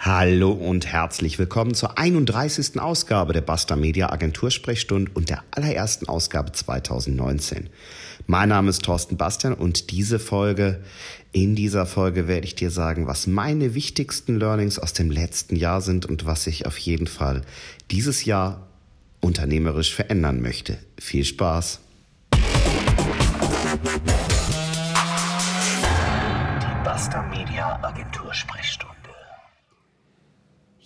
Hallo und herzlich willkommen zur 31. Ausgabe der Basta Media Agentur Sprechstunde und der allerersten Ausgabe 2019. Mein Name ist Thorsten Bastian und diese Folge, in dieser Folge werde ich dir sagen, was meine wichtigsten Learnings aus dem letzten Jahr sind und was ich auf jeden Fall dieses Jahr unternehmerisch verändern möchte. Viel Spaß! Die Basta Media Agentur Sprechstunde.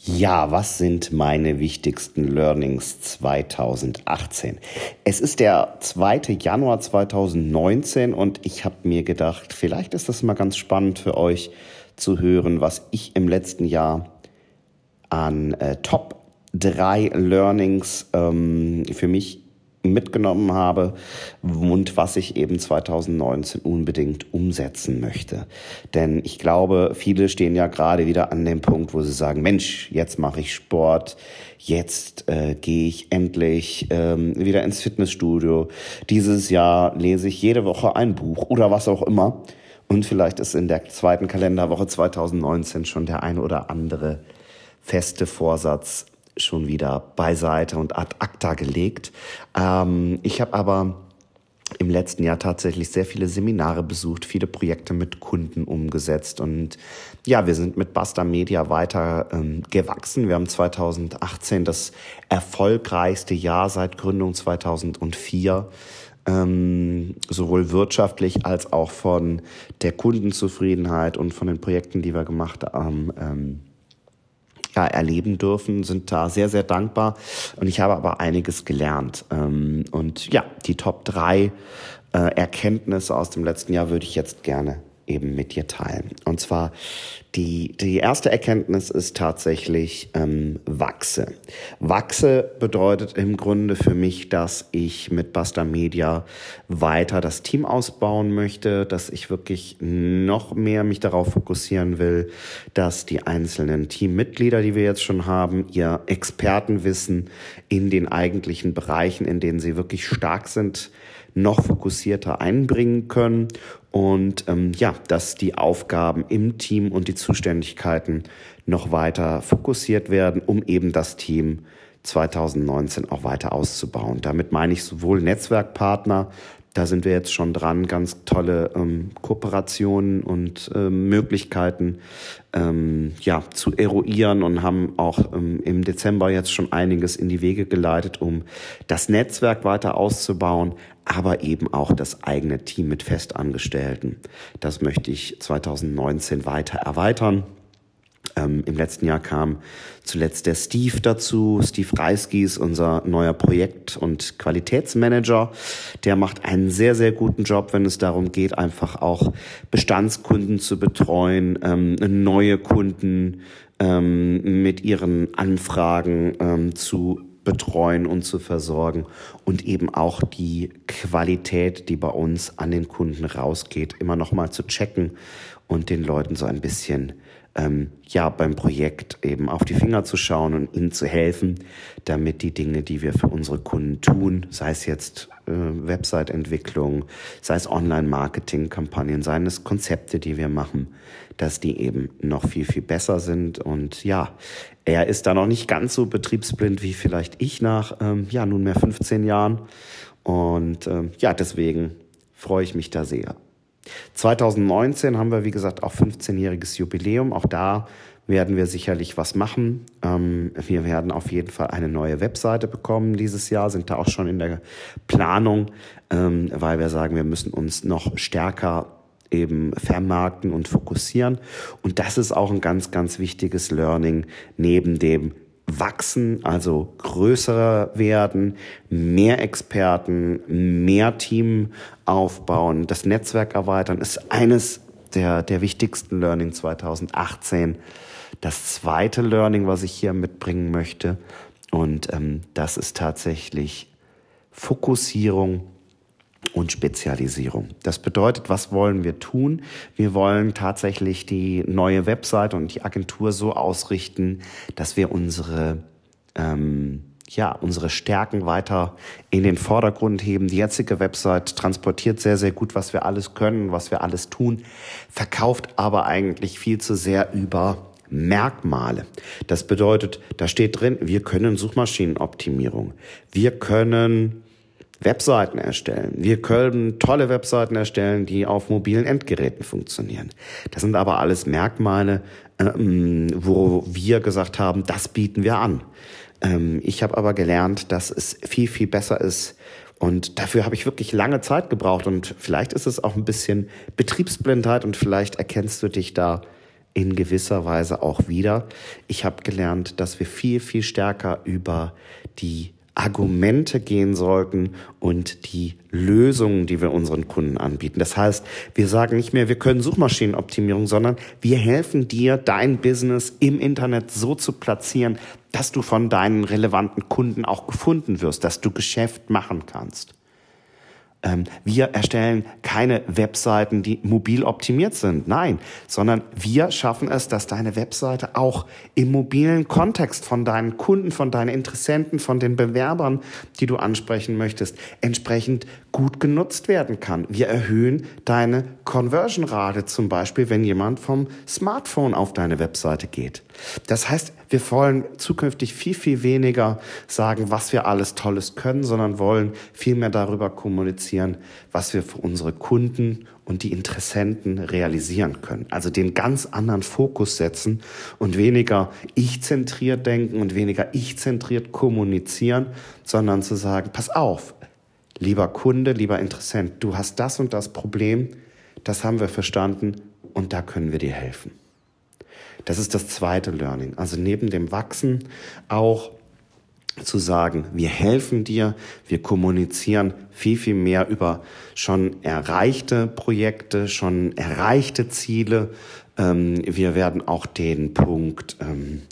Ja, was sind meine wichtigsten Learnings 2018? Es ist der 2. Januar 2019 und ich habe mir gedacht, vielleicht ist das mal ganz spannend für euch zu hören, was ich im letzten Jahr an äh, Top 3 Learnings ähm, für mich mitgenommen habe und was ich eben 2019 unbedingt umsetzen möchte. Denn ich glaube, viele stehen ja gerade wieder an dem Punkt, wo sie sagen, Mensch, jetzt mache ich Sport, jetzt äh, gehe ich endlich ähm, wieder ins Fitnessstudio, dieses Jahr lese ich jede Woche ein Buch oder was auch immer. Und vielleicht ist in der zweiten Kalenderwoche 2019 schon der ein oder andere feste Vorsatz schon wieder beiseite und ad acta gelegt. Ähm, ich habe aber im letzten Jahr tatsächlich sehr viele Seminare besucht, viele Projekte mit Kunden umgesetzt und ja, wir sind mit Basta Media weiter ähm, gewachsen. Wir haben 2018 das erfolgreichste Jahr seit Gründung 2004 ähm, sowohl wirtschaftlich als auch von der Kundenzufriedenheit und von den Projekten, die wir gemacht haben. Ähm, ja, erleben dürfen, sind da sehr, sehr dankbar. Und ich habe aber einiges gelernt. Ähm, und ja, die Top drei äh, Erkenntnisse aus dem letzten Jahr würde ich jetzt gerne eben mit dir teilen. Und zwar die, die erste Erkenntnis ist tatsächlich ähm, Wachse. Wachse bedeutet im Grunde für mich, dass ich mit Basta Media weiter das Team ausbauen möchte, dass ich wirklich noch mehr mich darauf fokussieren will, dass die einzelnen Teammitglieder, die wir jetzt schon haben, ihr Expertenwissen in den eigentlichen Bereichen, in denen sie wirklich stark sind, noch fokussierter einbringen können und ähm, ja, dass die Aufgaben im Team und die Zuständigkeiten noch weiter fokussiert werden, um eben das Team 2019 auch weiter auszubauen. Damit meine ich sowohl Netzwerkpartner da sind wir jetzt schon dran, ganz tolle ähm, Kooperationen und ähm, Möglichkeiten ähm, ja, zu eruieren und haben auch ähm, im Dezember jetzt schon einiges in die Wege geleitet, um das Netzwerk weiter auszubauen, aber eben auch das eigene Team mit Festangestellten. Das möchte ich 2019 weiter erweitern. Ähm, Im letzten Jahr kam zuletzt der Steve dazu. Steve Reiski ist unser neuer Projekt- und Qualitätsmanager. Der macht einen sehr, sehr guten Job, wenn es darum geht, einfach auch Bestandskunden zu betreuen, ähm, neue Kunden ähm, mit ihren Anfragen ähm, zu betreuen und zu versorgen und eben auch die Qualität, die bei uns an den Kunden rausgeht, immer noch mal zu checken und den Leuten so ein bisschen ähm, ja beim Projekt eben auf die Finger zu schauen und ihnen zu helfen, damit die Dinge, die wir für unsere Kunden tun, sei es jetzt äh, Website-Entwicklung, sei es Online-Marketing-Kampagnen, seien es Konzepte, die wir machen, dass die eben noch viel, viel besser sind. Und ja, er ist da noch nicht ganz so betriebsblind wie vielleicht ich nach ähm, ja nunmehr 15 Jahren. Und ähm, ja, deswegen freue ich mich da sehr. 2019 haben wir, wie gesagt, auch 15-jähriges Jubiläum. Auch da werden wir sicherlich was machen. Ähm, wir werden auf jeden Fall eine neue Webseite bekommen dieses Jahr, sind da auch schon in der Planung, ähm, weil wir sagen, wir müssen uns noch stärker eben vermarkten und fokussieren. Und das ist auch ein ganz, ganz wichtiges Learning neben dem wachsen, also größer werden, mehr Experten, mehr Team aufbauen, das Netzwerk erweitern, ist eines der, der wichtigsten Learning 2018. Das zweite Learning, was ich hier mitbringen möchte, und ähm, das ist tatsächlich Fokussierung und Spezialisierung. Das bedeutet, was wollen wir tun? Wir wollen tatsächlich die neue Website und die Agentur so ausrichten, dass wir unsere ähm, ja, unsere Stärken weiter in den Vordergrund heben. Die jetzige Website transportiert sehr, sehr gut, was wir alles können, was wir alles tun, verkauft aber eigentlich viel zu sehr über Merkmale. Das bedeutet, da steht drin, wir können Suchmaschinenoptimierung. Wir können Webseiten erstellen. Wir können tolle Webseiten erstellen, die auf mobilen Endgeräten funktionieren. Das sind aber alles Merkmale, ähm, wo wir gesagt haben, das bieten wir an. Ähm, ich habe aber gelernt, dass es viel, viel besser ist, und dafür habe ich wirklich lange Zeit gebraucht. Und vielleicht ist es auch ein bisschen Betriebsblindheit und vielleicht erkennst du dich da in gewisser Weise auch wieder. Ich habe gelernt, dass wir viel, viel stärker über die Argumente gehen sollten und die Lösungen, die wir unseren Kunden anbieten. Das heißt, wir sagen nicht mehr, wir können Suchmaschinenoptimierung, sondern wir helfen dir, dein Business im Internet so zu platzieren, dass du von deinen relevanten Kunden auch gefunden wirst, dass du Geschäft machen kannst. Ähm, wir erstellen keine Webseiten, die mobil optimiert sind. Nein, sondern wir schaffen es, dass deine Webseite auch im mobilen Kontext von deinen Kunden, von deinen Interessenten, von den Bewerbern, die du ansprechen möchtest, entsprechend gut genutzt werden kann. Wir erhöhen deine Conversion-Rate zum Beispiel, wenn jemand vom Smartphone auf deine Webseite geht. Das heißt, wir wollen zukünftig viel, viel weniger sagen, was wir alles Tolles können, sondern wollen viel mehr darüber kommunizieren, was wir für unsere Kunden und die Interessenten realisieren können. Also den ganz anderen Fokus setzen und weniger ich-zentriert denken und weniger ich-zentriert kommunizieren, sondern zu sagen, pass auf, lieber Kunde, lieber Interessent, du hast das und das Problem, das haben wir verstanden und da können wir dir helfen. Das ist das zweite Learning. Also neben dem Wachsen auch zu sagen, wir helfen dir, wir kommunizieren viel, viel mehr über schon erreichte Projekte, schon erreichte Ziele. Ähm, wir werden auch den Punkt ähm,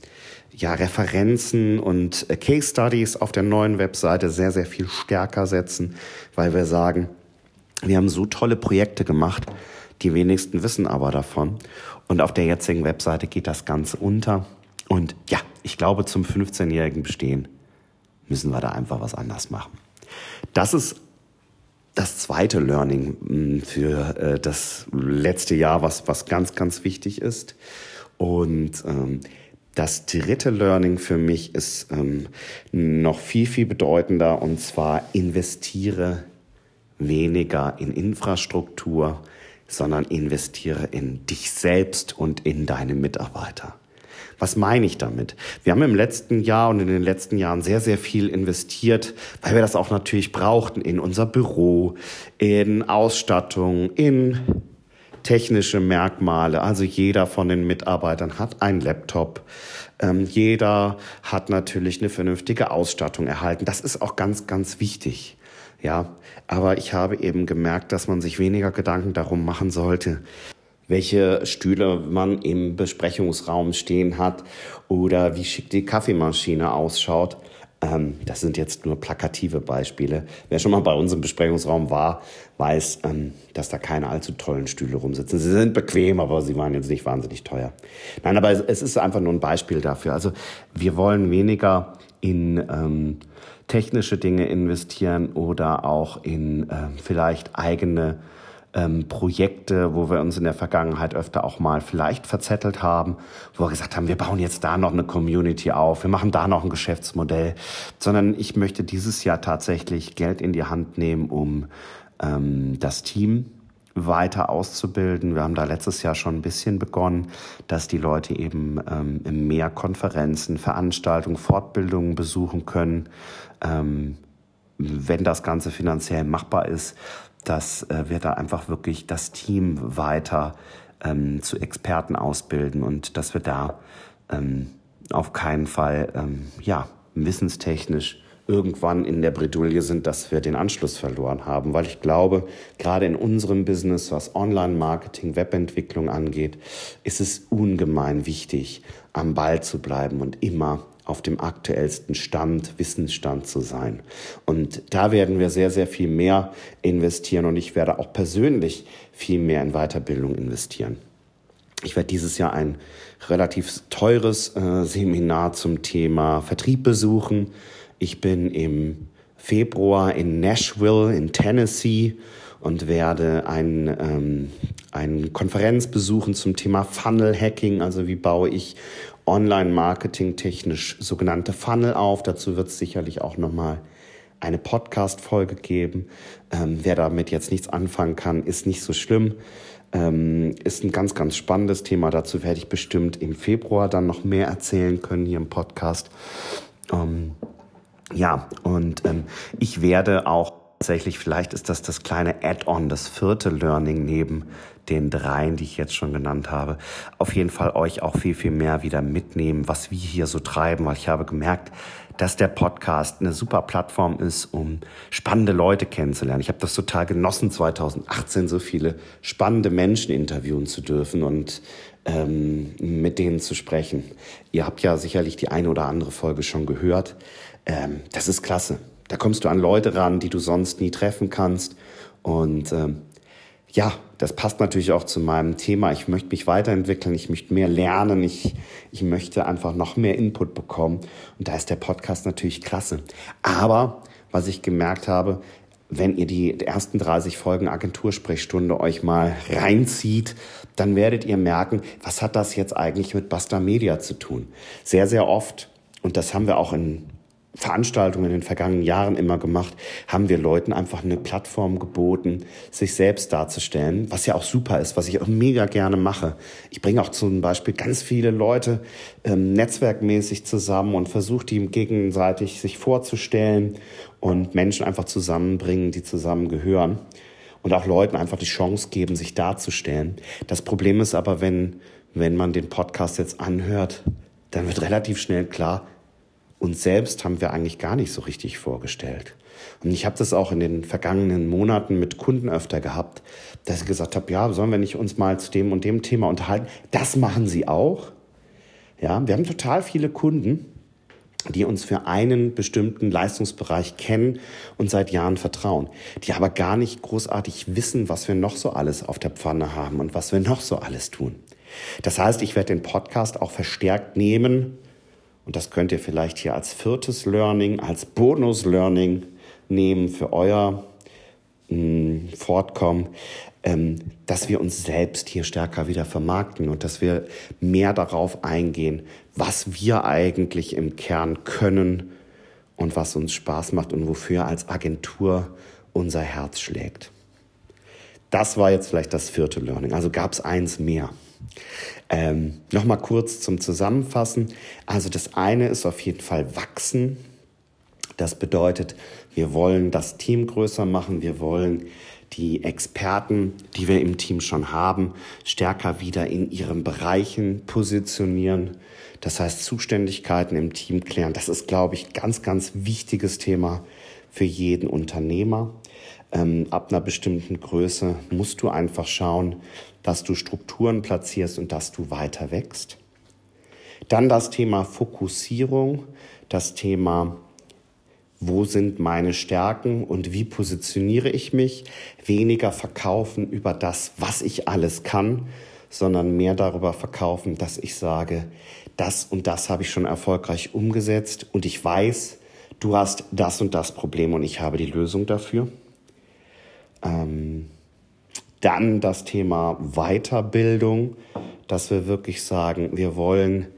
ja, Referenzen und äh, Case Studies auf der neuen Webseite sehr, sehr viel stärker setzen, weil wir sagen, wir haben so tolle Projekte gemacht, die wenigsten wissen aber davon. Und auf der jetzigen Webseite geht das Ganze unter. Und ja, ich glaube, zum 15-jährigen Bestehen müssen wir da einfach was anders machen. Das ist das zweite Learning hm, für äh, das letzte Jahr, was, was ganz, ganz wichtig ist. Und ähm, das dritte Learning für mich ist ähm, noch viel, viel bedeutender und zwar investiere weniger in Infrastruktur, sondern investiere in dich selbst und in deine Mitarbeiter. Was meine ich damit? Wir haben im letzten Jahr und in den letzten Jahren sehr, sehr viel investiert, weil wir das auch natürlich brauchten in unser Büro, in Ausstattung, in technische Merkmale. Also jeder von den Mitarbeitern hat einen Laptop. Ähm, jeder hat natürlich eine vernünftige Ausstattung erhalten. Das ist auch ganz, ganz wichtig. Ja, aber ich habe eben gemerkt, dass man sich weniger Gedanken darum machen sollte, welche Stühle man im Besprechungsraum stehen hat oder wie schick die Kaffeemaschine ausschaut. Ähm, das sind jetzt nur plakative Beispiele. Wer schon mal bei uns im Besprechungsraum war, weiß, ähm, dass da keine allzu tollen Stühle rumsitzen. Sie sind bequem, aber sie waren jetzt nicht wahnsinnig teuer. Nein, aber es ist einfach nur ein Beispiel dafür. Also wir wollen weniger in ähm, technische Dinge investieren oder auch in äh, vielleicht eigene ähm, Projekte, wo wir uns in der Vergangenheit öfter auch mal vielleicht verzettelt haben, wo wir gesagt haben, wir bauen jetzt da noch eine Community auf, wir machen da noch ein Geschäftsmodell, sondern ich möchte dieses Jahr tatsächlich Geld in die Hand nehmen, um ähm, das Team weiter auszubilden. Wir haben da letztes Jahr schon ein bisschen begonnen, dass die Leute eben ähm, mehr Konferenzen, Veranstaltungen, Fortbildungen besuchen können, ähm, wenn das Ganze finanziell machbar ist, dass äh, wir da einfach wirklich das Team weiter ähm, zu Experten ausbilden und dass wir da ähm, auf keinen Fall ähm, ja, wissenstechnisch irgendwann in der Bredouille sind, dass wir den Anschluss verloren haben. Weil ich glaube, gerade in unserem Business, was Online-Marketing, Webentwicklung angeht, ist es ungemein wichtig, am Ball zu bleiben und immer auf dem aktuellsten Stand, Wissensstand zu sein. Und da werden wir sehr, sehr viel mehr investieren und ich werde auch persönlich viel mehr in Weiterbildung investieren. Ich werde dieses Jahr ein relativ teures äh, Seminar zum Thema Vertrieb besuchen. Ich bin im Februar in Nashville in Tennessee und werde ein, ähm, eine Konferenz besuchen zum Thema Funnel Hacking, also wie baue ich Online-Marketing technisch sogenannte Funnel auf. Dazu wird es sicherlich auch nochmal eine Podcast-Folge geben. Ähm, wer damit jetzt nichts anfangen kann, ist nicht so schlimm. Ähm, ist ein ganz, ganz spannendes Thema. Dazu werde ich bestimmt im Februar dann noch mehr erzählen können hier im Podcast. Ähm, ja, und ähm, ich werde auch tatsächlich, vielleicht ist das das kleine Add-on, das vierte Learning neben den dreien, die ich jetzt schon genannt habe, auf jeden Fall euch auch viel, viel mehr wieder mitnehmen, was wir hier so treiben, weil ich habe gemerkt, dass der Podcast eine super Plattform ist, um spannende Leute kennenzulernen. Ich habe das total genossen, 2018 so viele spannende Menschen interviewen zu dürfen und ähm, mit denen zu sprechen. Ihr habt ja sicherlich die eine oder andere Folge schon gehört. Ähm, das ist klasse. Da kommst du an Leute ran, die du sonst nie treffen kannst. Und ähm, ja, das passt natürlich auch zu meinem Thema. Ich möchte mich weiterentwickeln, ich möchte mehr lernen, ich, ich möchte einfach noch mehr Input bekommen. Und da ist der Podcast natürlich klasse. Aber was ich gemerkt habe, wenn ihr die ersten 30 Folgen Agentursprechstunde euch mal reinzieht, dann werdet ihr merken, was hat das jetzt eigentlich mit Basta Media zu tun? Sehr, sehr oft, und das haben wir auch in Veranstaltungen in den vergangenen Jahren immer gemacht, haben wir Leuten einfach eine Plattform geboten, sich selbst darzustellen, was ja auch super ist, was ich auch mega gerne mache. Ich bringe auch zum Beispiel ganz viele Leute ähm, netzwerkmäßig zusammen und versuche die gegenseitig sich vorzustellen und Menschen einfach zusammenbringen, die zusammengehören und auch Leuten einfach die Chance geben, sich darzustellen. Das Problem ist aber, wenn, wenn man den Podcast jetzt anhört, dann wird relativ schnell klar, uns selbst haben wir eigentlich gar nicht so richtig vorgestellt. Und ich habe das auch in den vergangenen Monaten mit Kunden öfter gehabt, dass ich gesagt habe, ja, sollen wir nicht uns mal zu dem und dem Thema unterhalten? Das machen sie auch. Ja, wir haben total viele Kunden, die uns für einen bestimmten Leistungsbereich kennen und seit Jahren vertrauen, die aber gar nicht großartig wissen, was wir noch so alles auf der Pfanne haben und was wir noch so alles tun. Das heißt, ich werde den Podcast auch verstärkt nehmen, und das könnt ihr vielleicht hier als viertes Learning, als Bonus-Learning nehmen für euer mh, hm, Fortkommen, ähm, dass wir uns selbst hier stärker wieder vermarkten und dass wir mehr darauf eingehen, was wir eigentlich im Kern können und was uns Spaß macht und wofür als Agentur unser Herz schlägt. Das war jetzt vielleicht das vierte Learning. Also gab es eins mehr. Ähm, Nochmal kurz zum Zusammenfassen. Also das eine ist auf jeden Fall wachsen. Das bedeutet, wir wollen das Team größer machen. Wir wollen die Experten, die wir im Team schon haben, stärker wieder in ihren Bereichen positionieren. Das heißt, Zuständigkeiten im Team klären. Das ist, glaube ich, ganz, ganz wichtiges Thema für jeden Unternehmer. Ähm, ab einer bestimmten Größe musst du einfach schauen, dass du Strukturen platzierst und dass du weiter wächst. Dann das Thema Fokussierung, das Thema, wo sind meine Stärken und wie positioniere ich mich. Weniger verkaufen über das, was ich alles kann, sondern mehr darüber verkaufen, dass ich sage, das und das habe ich schon erfolgreich umgesetzt und ich weiß, du hast das und das Problem und ich habe die Lösung dafür. Ähm, dann das Thema Weiterbildung, dass wir wirklich sagen, wir wollen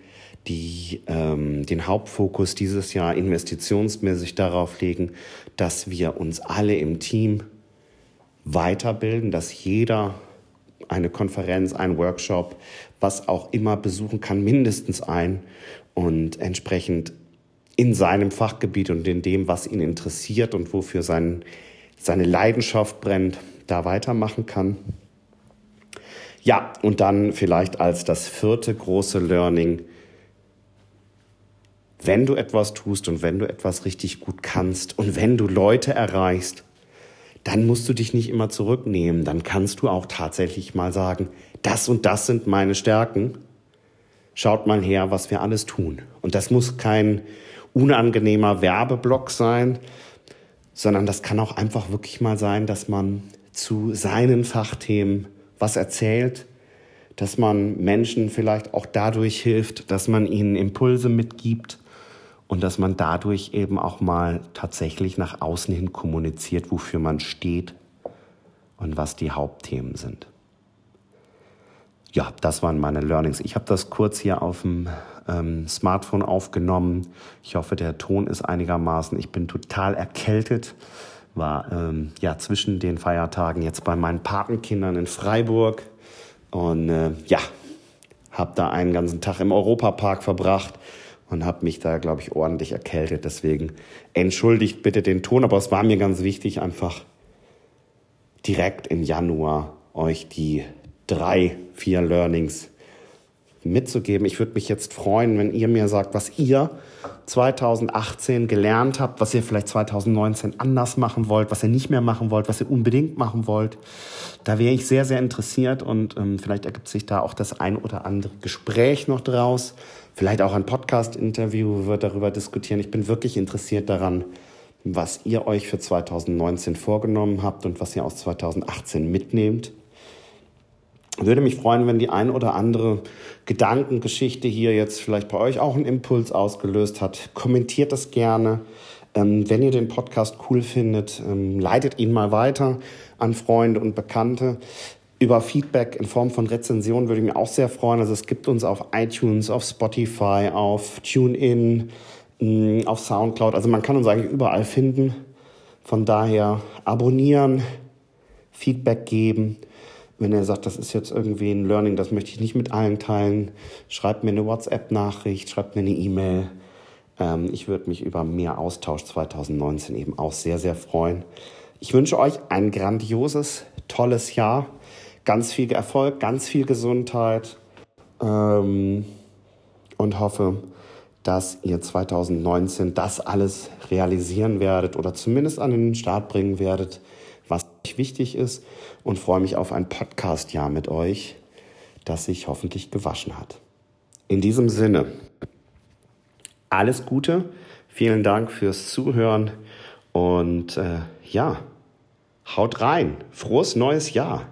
die, ähm, den Hauptfokus dieses Jahr investitionsmäßig darauf legen, dass wir uns alle im Team weiterbilden, dass jeder eine Konferenz, ein Workshop, was auch immer besuchen kann, mindestens ein und entsprechend in seinem Fachgebiet und in dem, was ihn interessiert und wofür sein, seine Leidenschaft brennt, da weitermachen kann. Ja, und dann vielleicht als das vierte große Learning, wenn du etwas tust und wenn du etwas richtig gut kannst und wenn du Leute erreichst, dann musst du dich nicht immer zurücknehmen. Dann kannst du auch tatsächlich mal sagen, das und das sind meine Stärken. Schaut mal her, was wir alles tun. Und das muss kein unangenehmer Werbeblock sein, sondern das kann auch einfach wirklich mal sein, dass man zu seinen Fachthemen was erzählt, dass man Menschen vielleicht auch dadurch hilft, dass man ihnen Impulse mitgibt und dass man dadurch eben auch mal tatsächlich nach außen hin kommuniziert, wofür man steht und was die Hauptthemen sind. Ja, das waren meine Learnings. Ich habe das kurz hier auf dem ähm, Smartphone aufgenommen. Ich hoffe, der Ton ist einigermaßen. Ich bin total erkältet. War ähm, ja zwischen den Feiertagen jetzt bei meinen Patenkindern in Freiburg und äh, ja, habe da einen ganzen Tag im Europapark verbracht und habe mich da, glaube ich, ordentlich erkältet. Deswegen entschuldigt bitte den Ton, aber es war mir ganz wichtig, einfach direkt im Januar euch die drei, vier Learnings mitzugeben. Ich würde mich jetzt freuen, wenn ihr mir sagt, was ihr 2018 gelernt habt, was ihr vielleicht 2019 anders machen wollt, was ihr nicht mehr machen wollt, was ihr unbedingt machen wollt. Da wäre ich sehr, sehr interessiert und ähm, vielleicht ergibt sich da auch das ein oder andere Gespräch noch draus. Vielleicht auch ein Podcast-Interview, wo wir darüber diskutieren. Ich bin wirklich interessiert daran, was ihr euch für 2019 vorgenommen habt und was ihr aus 2018 mitnehmt. Würde mich freuen, wenn die ein oder andere Gedankengeschichte hier jetzt vielleicht bei euch auch einen Impuls ausgelöst hat. Kommentiert das gerne. Ähm, wenn ihr den Podcast cool findet, ähm, leitet ihn mal weiter an Freunde und Bekannte. Über Feedback in Form von Rezensionen würde ich mich auch sehr freuen. Also es gibt uns auf iTunes, auf Spotify, auf TuneIn, mm, auf Soundcloud. Also man kann uns eigentlich überall finden. Von daher abonnieren, Feedback geben. Wenn ihr sagt, das ist jetzt irgendwie ein Learning, das möchte ich nicht mit allen teilen, schreibt mir eine WhatsApp-Nachricht, schreibt mir eine E-Mail. Ähm, ich würde mich über mehr Austausch 2019 eben auch sehr, sehr freuen. Ich wünsche euch ein grandioses, tolles Jahr ganz viel Erfolg, ganz viel Gesundheit ähm, und hoffe, dass ihr 2019 das alles realisieren werdet oder zumindest an den Start bringen werdet, wichtig ist und freue mich auf ein Podcast-Jahr mit euch, das sich hoffentlich gewaschen hat. In diesem Sinne, alles Gute, vielen Dank fürs Zuhören und äh, ja, haut rein, frohes neues Jahr.